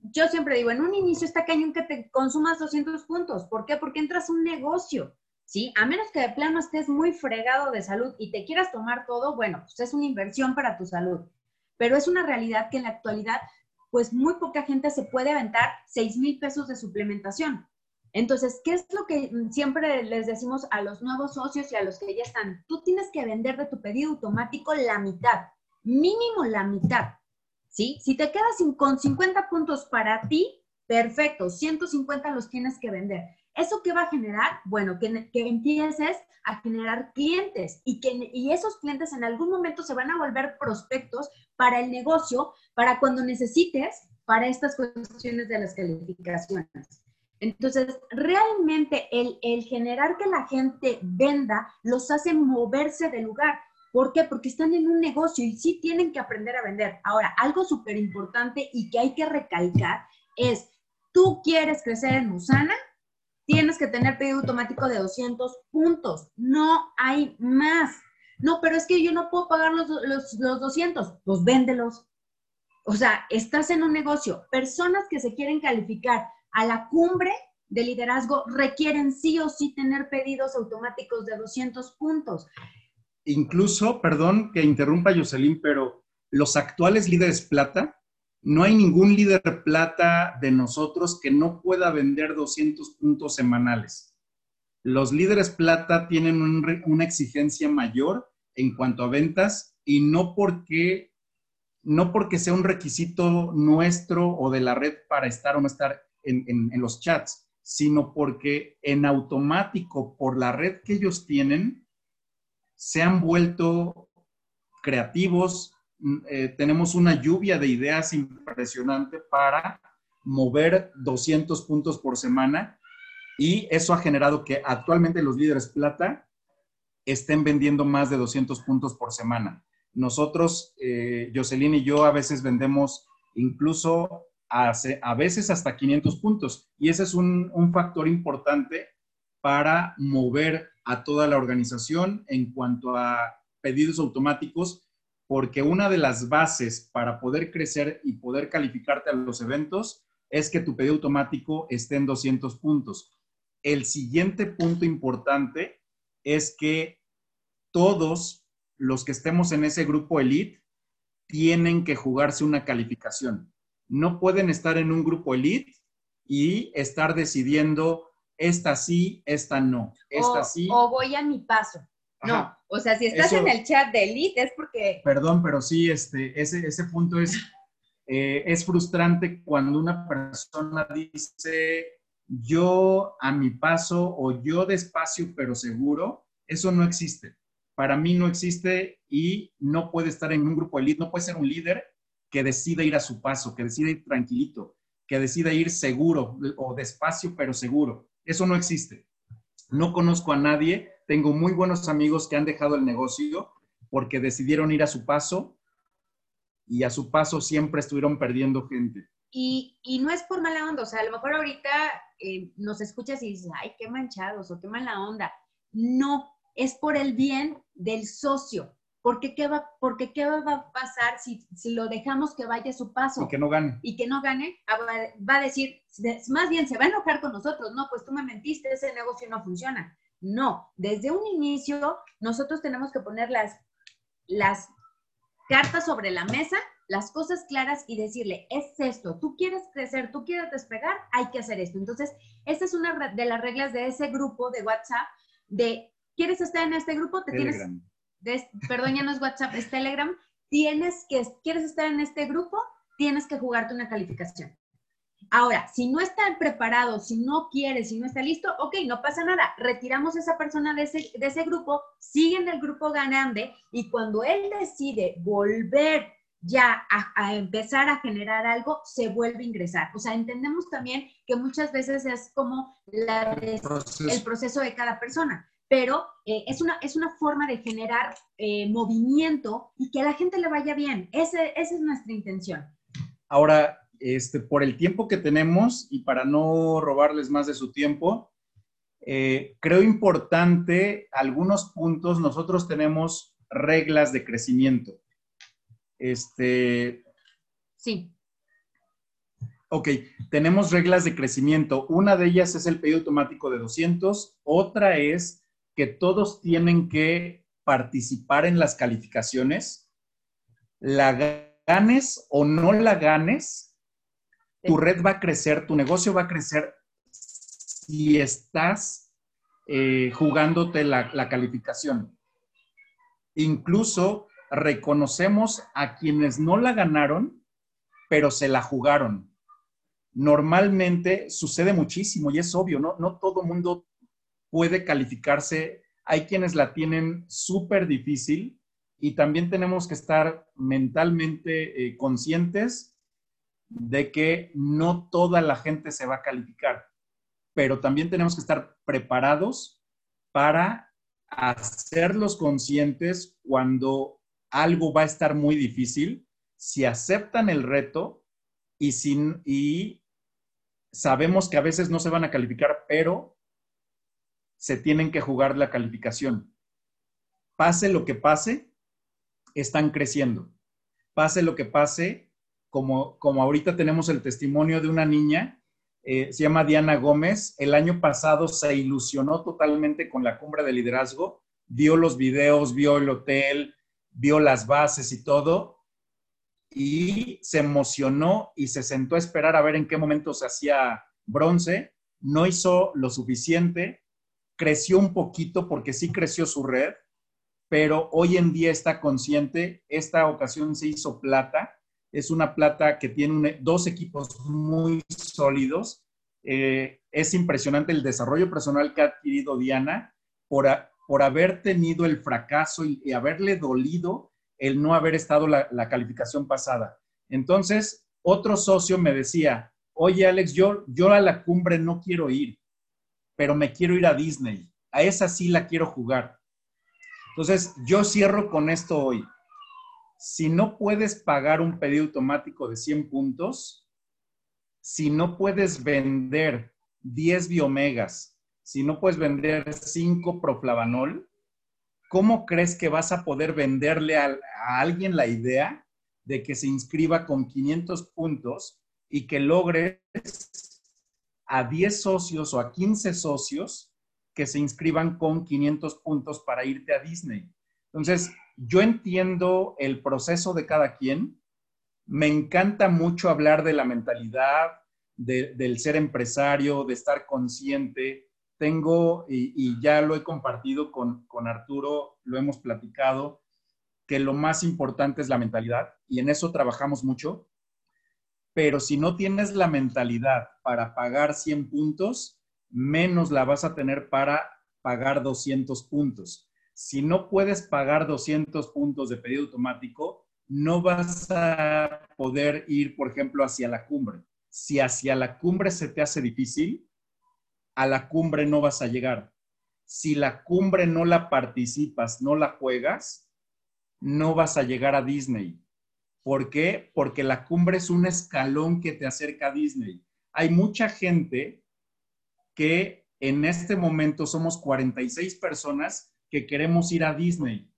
yo siempre digo, en un inicio está cañón que te consumas 200 puntos. ¿Por qué? Porque entras a un negocio, ¿sí? A menos que de plano estés muy fregado de salud y te quieras tomar todo, bueno, pues es una inversión para tu salud. Pero es una realidad que en la actualidad pues muy poca gente se puede aventar 6 mil pesos de suplementación. Entonces, ¿qué es lo que siempre les decimos a los nuevos socios y a los que ya están? Tú tienes que vender de tu pedido automático la mitad, mínimo la mitad, ¿sí? Si te quedas con 50 puntos para ti, perfecto, 150 los tienes que vender. ¿Eso qué va a generar? Bueno, que, que empieces a generar clientes y que y esos clientes en algún momento se van a volver prospectos para el negocio, para cuando necesites, para estas cuestiones de las calificaciones. Entonces, realmente el, el generar que la gente venda los hace moverse del lugar. ¿Por qué? Porque están en un negocio y sí tienen que aprender a vender. Ahora, algo súper importante y que hay que recalcar es, tú quieres crecer en Musana, tienes que tener pedido automático de 200 puntos. No hay más. No, pero es que yo no puedo pagar los, los, 200. Pues véndelos. O sea, estás en un negocio. Personas que se quieren calificar a la cumbre de liderazgo requieren sí o sí tener pedidos automáticos de 200 puntos. Incluso, perdón que interrumpa Jocelyn, pero los actuales líderes plata no hay ningún líder plata de nosotros que no pueda vender 200 puntos semanales. Los líderes plata tienen una exigencia mayor en cuanto a ventas y no porque, no porque sea un requisito nuestro o de la red para estar o no estar en los chats, sino porque en automático por la red que ellos tienen se han vuelto creativos, eh, tenemos una lluvia de ideas impresionante para mover 200 puntos por semana y eso ha generado que actualmente los líderes plata estén vendiendo más de 200 puntos por semana. Nosotros, eh, Jocelyn y yo, a veces vendemos incluso a, veces hasta 500 puntos y ese es un factor importante para mover a toda la organización en cuanto a pedidos automáticos porque una de las bases para poder crecer y poder calificarte a los eventos es que tu pedido automático esté en 200 puntos. El siguiente punto importante es que todos los que estemos en ese grupo elite tienen que jugarse una calificación. No pueden estar en un grupo elite y estar decidiendo esta sí, esta no, esta sí. O voy a mi paso. No, o sea, si estás en el chat de Elite es porque... Perdón, pero sí, este, ese, ese punto es, eh, es frustrante cuando una persona dice yo a mi paso o yo despacio pero seguro, eso no existe. para mí no existe y no puede estar en un grupo de elite, no puede ser un líder que decida ir a su paso, que decida ir tranquilito, que decida ir seguro o despacio pero seguro. Eso no existe. No conozco a nadie, tengo muy buenos amigos que han dejado el negocio porque decidieron ir a su paso y a su paso siempre estuvieron perdiendo gente. Y, no es por mala onda, o sea, a lo mejor ahorita eh, nos escuchas y dices, ay, qué manchados o qué mala onda. No, es por el bien del socio. Porque ¿qué va, porque qué va a pasar si, si, lo dejamos que vaya a su paso? Y que no gane. Y que no gane, ah, va a decir, más bien se va a enojar con nosotros, no, pues tú me mentiste, ese negocio no funciona. No, desde un inicio nosotros tenemos que poner las, las cartas sobre la mesa, las cosas claras y decirle, es esto, tú quieres crecer, tú quieres despegar, hay que hacer esto. Entonces, esta es una de las reglas de ese grupo de WhatsApp de, ¿quieres estar en este grupo? Te Telegram. tienes, perdón, ya no es WhatsApp, es Telegram. Tienes que, ¿quieres estar en este grupo? Tienes que jugarte una calificación. Ahora, si no está preparado, si no quiere, si no está listo, ok, no pasa nada. Retiramos a esa persona de ese, de ese grupo, sigue en el grupo ganante y cuando él decide volver ya a, empezar a generar algo, se vuelve a ingresar. O sea, entendemos también que muchas veces es como el, proceso. de cada persona, pero eh, es, una, es una forma de generar eh, movimiento y que a la gente le vaya bien. Ese, esa es nuestra intención. Ahora, este, por el tiempo que tenemos y para no robarles más de su tiempo, eh, creo importante algunos puntos. Nosotros tenemos reglas de crecimiento. Este. Sí. Ok, tenemos reglas de crecimiento. Una de ellas es el pedido automático de 200. Otra es que todos tienen que participar en las calificaciones. La ganes o no la ganes, tu red va a crecer, tu negocio va a crecer si estás eh, jugándote la, calificación. Incluso reconocemos a quienes no la ganaron, pero se la jugaron. Normalmente sucede muchísimo y es obvio, ¿no? No todo mundo puede calificarse. Hay quienes la tienen súper difícil y también tenemos que estar mentalmente eh, conscientes de que no toda la gente se va a calificar, pero también tenemos que estar preparados para hacerlos conscientes cuando algo va a estar muy difícil, si aceptan el reto y, y sabemos que a veces no se van a calificar, pero se tienen que jugar la calificación. Pase lo que pase, están creciendo. Pase lo que pase, como, como ahorita tenemos el testimonio de una niña, eh, se llama Diana Gómez, el año pasado se ilusionó totalmente con la cumbre de liderazgo, vio los videos, vio el hotel, vio las bases y todo, y se emocionó y se sentó a esperar a ver en qué momento se hacía bronce, no hizo lo suficiente, creció un poquito porque sí creció su red, pero hoy en día está consciente, esta ocasión se hizo plata es una plata que tiene dos equipos muy sólidos. Eh, es impresionante el desarrollo personal que ha adquirido Diana por, por haber tenido el fracaso y, haberle dolido el no haber estado la, la, calificación pasada. Entonces, otro socio me decía, oye Alex, yo, yo a la cumbre no quiero ir, pero me quiero ir a Disney. A esa sí la quiero jugar. Entonces, yo cierro con esto hoy si no puedes pagar un pedido automático de 100 puntos, si no puedes vender 10 biomegas, si no puedes vender 5 proflavanol, ¿cómo crees que vas a poder venderle a, a, alguien la idea de que se inscriba con 500 puntos y que logres a 10 socios o a 15 socios que se inscriban con 500 puntos para irte a Disney? Entonces, yo entiendo el proceso de cada quien. Me encanta mucho hablar de la mentalidad, del ser empresario, de estar consciente. Tengo, y, ya lo he compartido con, con Arturo, lo hemos platicado, que lo más importante es la mentalidad y en eso trabajamos mucho. Pero si no tienes la mentalidad para pagar 100 puntos, menos la vas a tener para pagar 200 puntos. Si no puedes pagar 200 puntos de pedido automático, no vas a poder ir, por ejemplo, hacia la cumbre. Si hacia la cumbre se te hace difícil, a la cumbre no vas a llegar. Si la cumbre no la participas, no la juegas, no vas a llegar a Disney. ¿Por qué? Porque la cumbre es un escalón que te acerca a Disney. Hay mucha gente que en este momento somos 46 personas que queremos ir a Disney,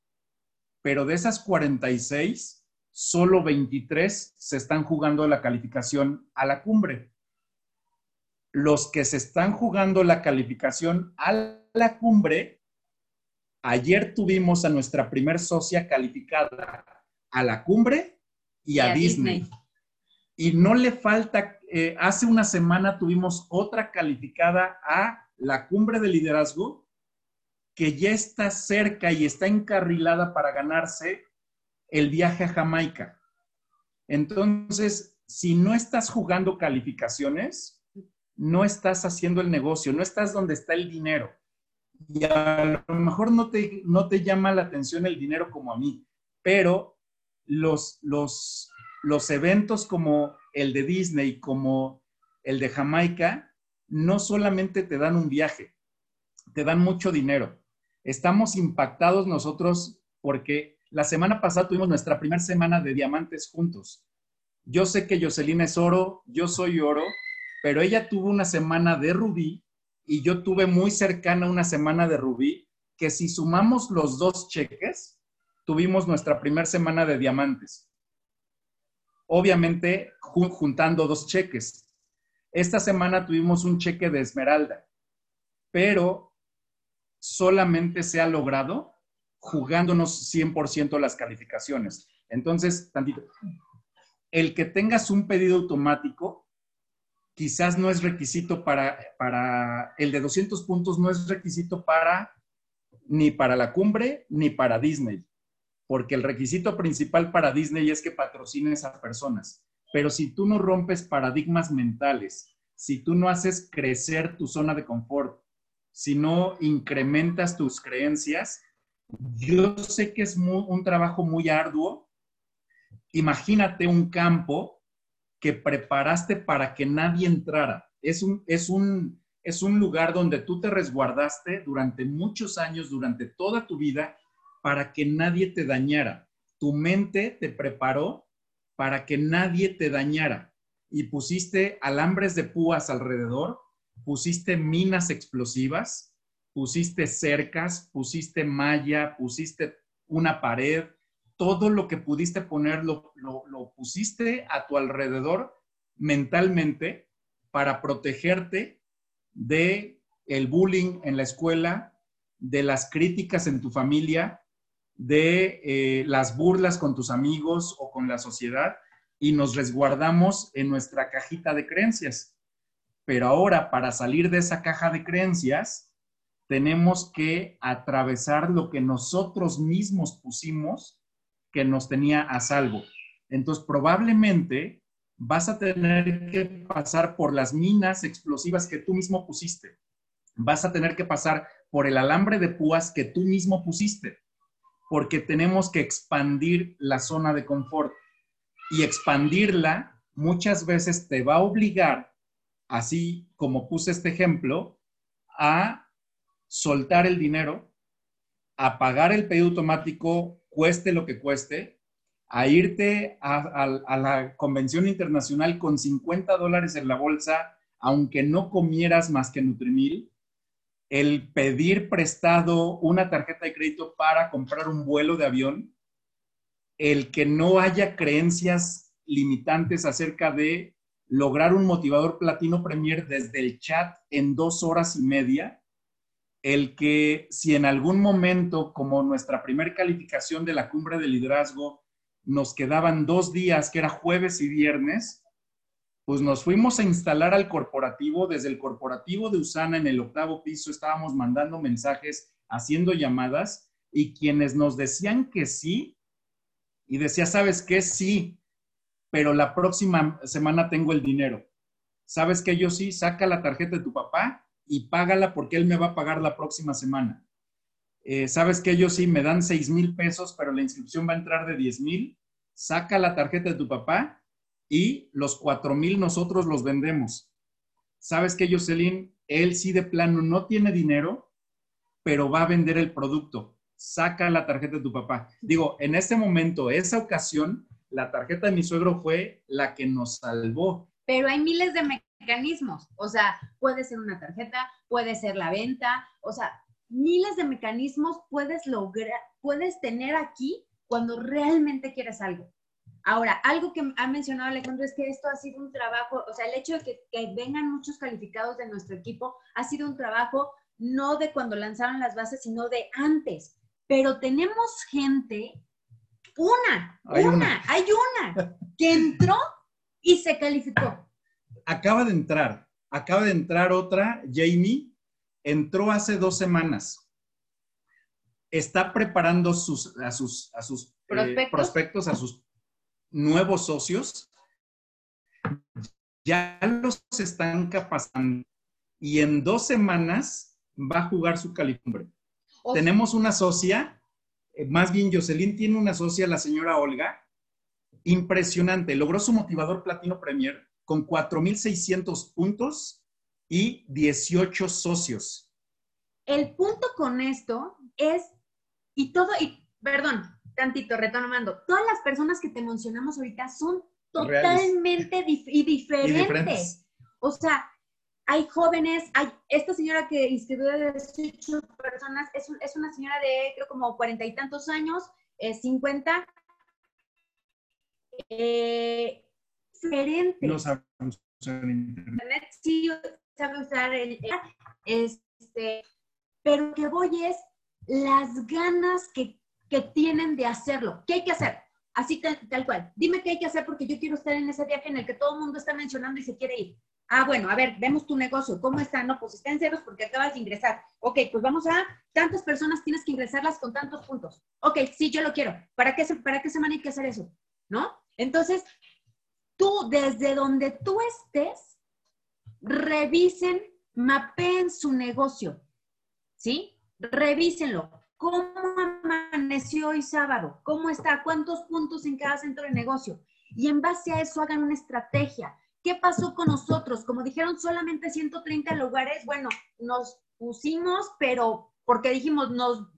pero de esas 46, solo 23 se están jugando la calificación a la cumbre. Los que se están jugando la calificación a la cumbre, ayer tuvimos a nuestra primer socia calificada a la cumbre y, a, Disney. Y no le falta, eh, hace una semana tuvimos otra calificada a la cumbre de liderazgo que ya está cerca y está encarrilada para ganarse el viaje a Jamaica. Entonces, si no estás jugando calificaciones, no estás haciendo el negocio, no estás donde está el dinero. Y a lo mejor no te, no te llama la atención el dinero como a mí, pero los, los, los eventos como el de Disney, como el de Jamaica, no solamente te dan un viaje, te dan mucho dinero estamos impactados nosotros porque la semana pasada tuvimos nuestra primera semana de diamantes juntos. Yo sé que Jocelyn es oro, yo soy oro, pero ella tuvo una semana de rubí y yo tuve muy cercana una semana de rubí, que si sumamos los dos cheques, tuvimos nuestra primera semana de diamantes. Obviamente, juntando dos cheques. Esta semana tuvimos un cheque de esmeralda, pero solamente se ha logrado jugándonos 100% las calificaciones. Entonces, tantito, el que tengas un pedido automático quizás no es requisito para, para, el de 200 puntos no es requisito para, ni para la cumbre, ni para Disney, porque el requisito principal para Disney es que patrocines a personas. Pero si tú no rompes paradigmas mentales, si tú no haces crecer tu zona de confort, si no incrementas tus creencias, yo sé que es un trabajo muy arduo. Imagínate un campo que preparaste para que nadie entrara. Es un, es un, es un lugar donde tú te resguardaste durante muchos años, durante toda tu vida, para que nadie te dañara. Tu mente te preparó para que nadie te dañara y pusiste alambres de púas alrededor pusiste minas explosivas, pusiste cercas, pusiste malla, pusiste una pared, todo lo que pudiste poner lo, pusiste a tu alrededor mentalmente para protegerte de el bullying en la escuela, de las críticas en tu familia, de eh, las burlas con tus amigos o con la sociedad y nos resguardamos en nuestra cajita de creencias. Pero ahora, para salir de esa caja de creencias, tenemos que atravesar lo que nosotros mismos pusimos que nos tenía a salvo. Entonces, probablemente vas a tener que pasar por las minas explosivas que tú mismo pusiste. Vas a tener que pasar por el alambre de púas que tú mismo pusiste, porque tenemos que expandir la zona de confort. Y expandirla muchas veces te va a obligar así como puse este ejemplo, a soltar el dinero, a pagar el pedido automático, cueste lo que cueste, a irte a, la convención internacional con 50 dólares en la bolsa, aunque no comieras más que Nutrimil, el pedir prestado una tarjeta de crédito para comprar un vuelo de avión, el que no haya creencias limitantes acerca de lograr un motivador platino premier desde el chat en dos horas y media, el que si en algún momento, como nuestra primera calificación de la cumbre de liderazgo, nos quedaban dos días, que era jueves y viernes, pues nos fuimos a instalar al corporativo. Desde el corporativo de Usana en el octavo piso estábamos mandando mensajes, haciendo llamadas, y quienes nos decían que sí, y decía, ¿sabes qué? Sí, pero la próxima semana tengo el dinero. ¿Sabes que yo sí? Saca la tarjeta de tu papá y págala porque él me va a pagar la próxima semana. eh, sabes que ellos sí me dan 6 mil pesos, pero la inscripción va a entrar de 10 mil, saca la tarjeta de tu papá y los 4 mil nosotros los vendemos. Sabes que Jocelyn, él sí de plano no tiene dinero, pero va a vender el producto. Saca la tarjeta de tu papá. Digo, en este momento, esa ocasión, la tarjeta de mi suegro fue la que nos salvó. Pero hay miles de mecanismos. O sea, puede ser una tarjeta, puede ser la venta, o sea, miles de mecanismos puedes lograr, puedes tener aquí cuando realmente quieres algo. Ahora, algo que ha mencionado Alejandro es que esto ha sido un trabajo, o sea, el hecho de que, que, vengan muchos calificados de nuestro equipo ha sido un trabajo no de cuando lanzaron las bases, sino de antes. Pero tenemos gente, una, hay una, una, hay una, que entró y se calificó. Acaba de entrar, acaba de entrar otra, Jamie, entró hace dos semanas. Está preparando sus, a sus, a sus eh, prospectos, a sus nuevos socios, ya los están capacitando y en dos semanas va a jugar su calicumbre. Tenemos una socia, más bien Jocelyn tiene una socia, la señora Olga, impresionante. Logró su motivador Platino Premier con 4.600 puntos y 18 socios. El punto con esto es, y todo, y perdón, tantito, retomando, todas las personas que te mencionamos ahorita son totalmente y, diferentes. O sea, hay jóvenes, hay esta señora que inscribió de 18 personas, es, es, una señora de creo como cuarenta y tantos años, eh, 50, eh, diferente. No sabe usar internet. Sí, sabe usar el, este, pero que voy es las ganas que que tienen de hacerlo. ¿Qué hay que hacer? Así tal, cual. Dime qué hay que hacer porque yo quiero estar en ese viaje en el que todo el mundo está mencionando y se quiere ir. Ah, bueno, a ver, vemos tu negocio. ¿Cómo está? No, pues está en ceros porque acabas de ingresar. Ok, pues vamos a tantas personas tienes que ingresarlas con tantos puntos. Ok, sí, yo lo quiero. ¿Para qué, para qué semana hay que hacer eso? ¿No? Entonces, tú, desde donde tú estés, revisen, mapeen su negocio. ¿Sí? Revísenlo. ¿Cómo amaneció hoy sábado? ¿Cómo está? ¿Cuántos puntos en cada centro de negocio? Y en base a eso hagan una estrategia. ¿Qué pasó con nosotros? Como dijeron, solamente 130 lugares. Bueno, nos pusimos, pero porque dijimos, nos,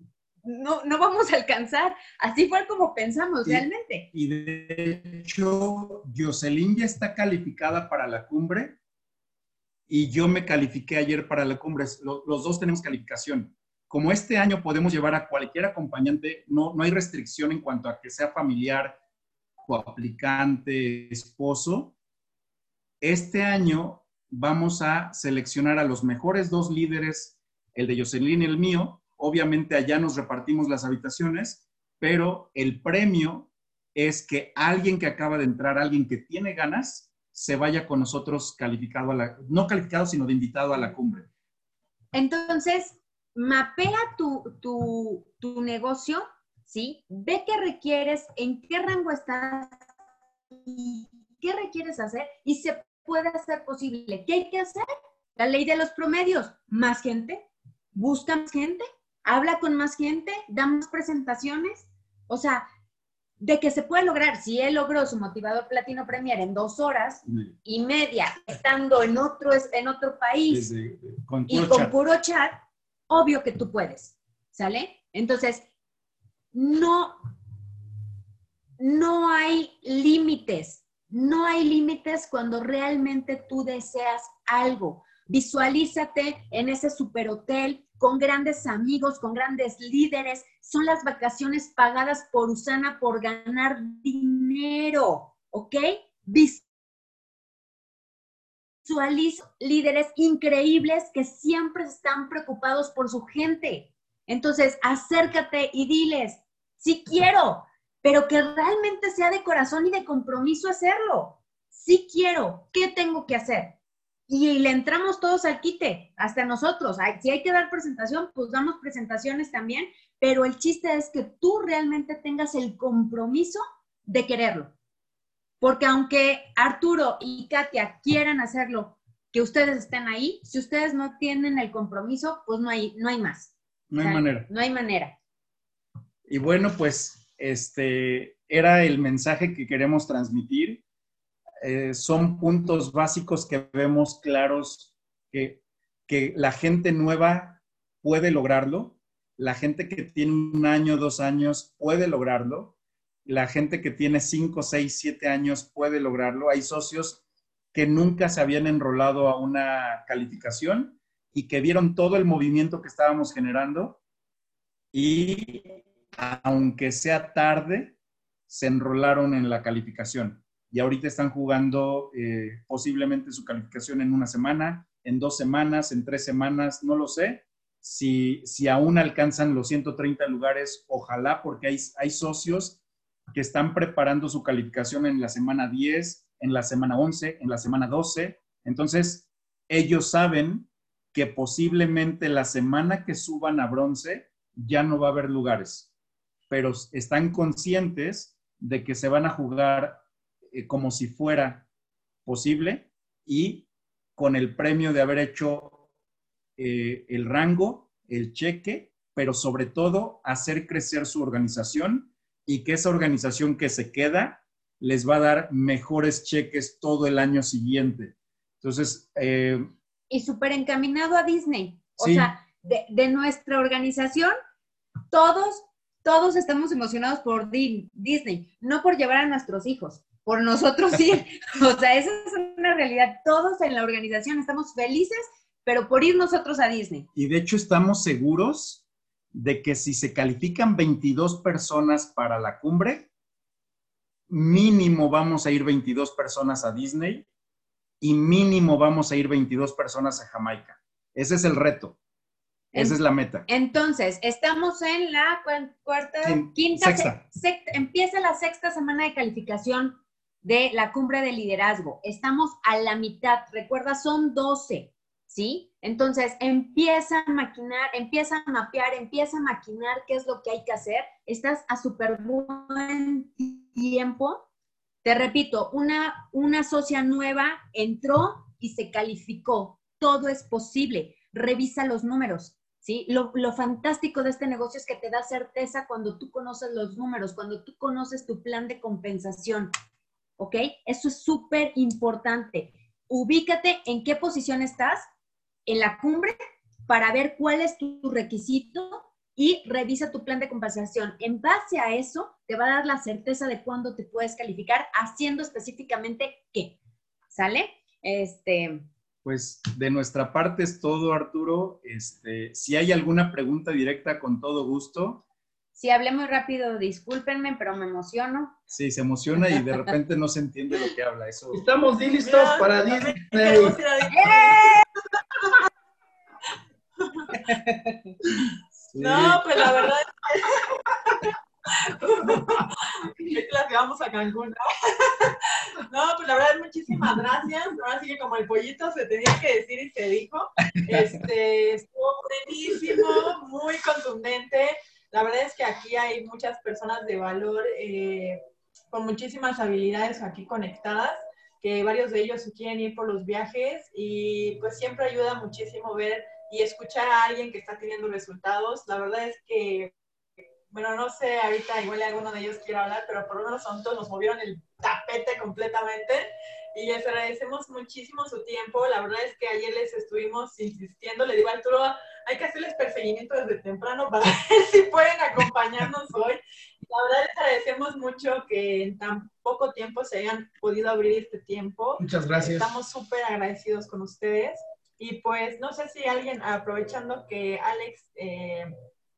no, no vamos a alcanzar. Así fue como pensamos realmente. Y de hecho, Jocelyn ya está calificada para la cumbre y yo me califiqué ayer para la cumbre. Los, los dos tenemos calificación como este año podemos llevar a cualquier acompañante, no, no hay restricción en cuanto a que sea familiar o aplicante, esposo, este año vamos a seleccionar a los mejores dos líderes, el de Jocelyn y el mío. Obviamente allá nos repartimos las habitaciones, pero el premio es que alguien que acaba de entrar, alguien que tiene ganas, se vaya con nosotros calificado a la, no calificado, sino de invitado a la cumbre. Entonces, mapea tu, negocio, ¿sí? Ve qué requieres, en qué rango estás y qué requieres hacer y se puede hacer posible. ¿Qué hay que hacer? La ley de los promedios. Más gente, busca más gente, habla con más gente, da más presentaciones. O sea, de que se puede lograr, si él logró su motivador platino premier en dos horas y media, estando en otro, en otro país y con puro chat, obvio que tú puedes, ¿sale? Entonces, no, no hay límites, no hay límites cuando realmente tú deseas algo. Visualízate en ese superhotel con grandes amigos, con grandes líderes. Son las vacaciones pagadas por Usana por ganar dinero, ¿ok? visualizo líderes increíbles que siempre están preocupados por su gente. Entonces, acércate y diles, sí quiero, pero que realmente sea de corazón y de compromiso hacerlo. Sí quiero, ¿qué tengo que hacer? Y le entramos todos al quite, hasta nosotros. Si hay que dar presentación, pues damos presentaciones también, pero el chiste es que tú realmente tengas el compromiso de quererlo. Porque aunque Arturo y Katia quieran hacerlo, que ustedes estén ahí, si ustedes no tienen el compromiso, pues no hay, no hay más. No hay manera. No hay manera. Y bueno, pues este era el mensaje que queremos transmitir. Eh, son puntos básicos que vemos claros que, que la gente nueva puede lograrlo, la gente que tiene un año, dos años puede lograrlo, la gente que tiene cinco, seis, siete años puede lograrlo. Hay socios que nunca se habían enrolado a una calificación y que vieron todo el movimiento que estábamos generando y aunque sea tarde, se enrolaron en la calificación. Y ahorita están jugando eh, posiblemente su calificación en una semana, en dos semanas, en tres semanas, no lo sé. Si, si aún alcanzan los 130 lugares, ojalá, porque hay, hay socios que están preparando su calificación en la semana 10, en la semana 11, en la semana 12. Entonces, ellos saben que posiblemente la semana que suban a bronce ya no va a haber lugares, pero están conscientes de que se van a jugar eh, como si fuera posible y con el premio de haber hecho eh, el rango, el cheque, pero sobre todo hacer crecer su organización y que esa organización que se queda les va a dar mejores cheques todo el año siguiente. Entonces... Eh, y súper encaminado a Disney. O sea, de, de, nuestra organización, todos, todos estamos emocionados por Disney, no por llevar a nuestros hijos, por nosotros sí. o sea, esa es una realidad. Todos en la organización estamos felices, pero por ir nosotros a Disney. Y de hecho estamos seguros de que si se califican 22 personas para la cumbre, mínimo vamos a ir 22 personas a Disney y mínimo vamos a ir 22 personas a Jamaica. Ese es el reto. Esa es la meta. Entonces, estamos en la cuarta, quinta, sexta. empieza la sexta semana de calificación de la cumbre de liderazgo. Estamos a la mitad. Recuerda, son 12. ¿sí? Entonces, empieza a maquinar, empieza a mapear, empieza a maquinar qué es lo que hay que hacer. Estás a súper buen tiempo. Te repito, una, una socia nueva entró y se calificó. Todo es posible. Revisa los números. ¿Sí? Lo, lo, fantástico de este negocio es que te da certeza cuando tú conoces los números, cuando tú conoces tu plan de compensación. ¿Ok? Eso es súper importante. Ubícate en qué posición estás en la cumbre para ver cuál es tu requisito y revisa tu plan de compensación. En base a eso, te va a dar la certeza de cuándo te puedes calificar, haciendo específicamente qué. ¿Sale? Este. Pues de nuestra parte es todo, Arturo. Este, si hay alguna pregunta directa, con todo gusto. Si hablé muy rápido, discúlpenme, pero me emociono. Sí, se emociona y de repente no se entiende lo que habla. Eso... Estamos listos para Disney. No, pues la verdad es que las que vamos a Cancún. ¿no? pues la verdad, muchísimas gracias. Ahora sí que como el pollito se tenía que decir y se dijo. Este, estuvo buenísimo, muy contundente. La verdad es que aquí hay muchas personas de valor eh, con muchísimas habilidades aquí conectadas que varios de ellos quieren ir por los viajes y pues siempre ayuda muchísimo ver y escuchar a alguien que está teniendo resultados. La verdad es que, bueno, no sé, ahorita igual alguno de ellos quiere hablar, pero por unos asuntos nos movieron el tapete completamente y les agradecemos muchísimo su tiempo. La verdad es que ayer les estuvimos insistiendo, le digo a Arturo, hay que hacerles perseguimiento desde temprano para ver si pueden acompañarnos hoy. La verdad les agradecemos mucho que en tan poco tiempo se hayan podido abrir este tiempo. Muchas gracias. Estamos súper agradecidos con ustedes. Y pues no sé si alguien, aprovechando que Alex eh,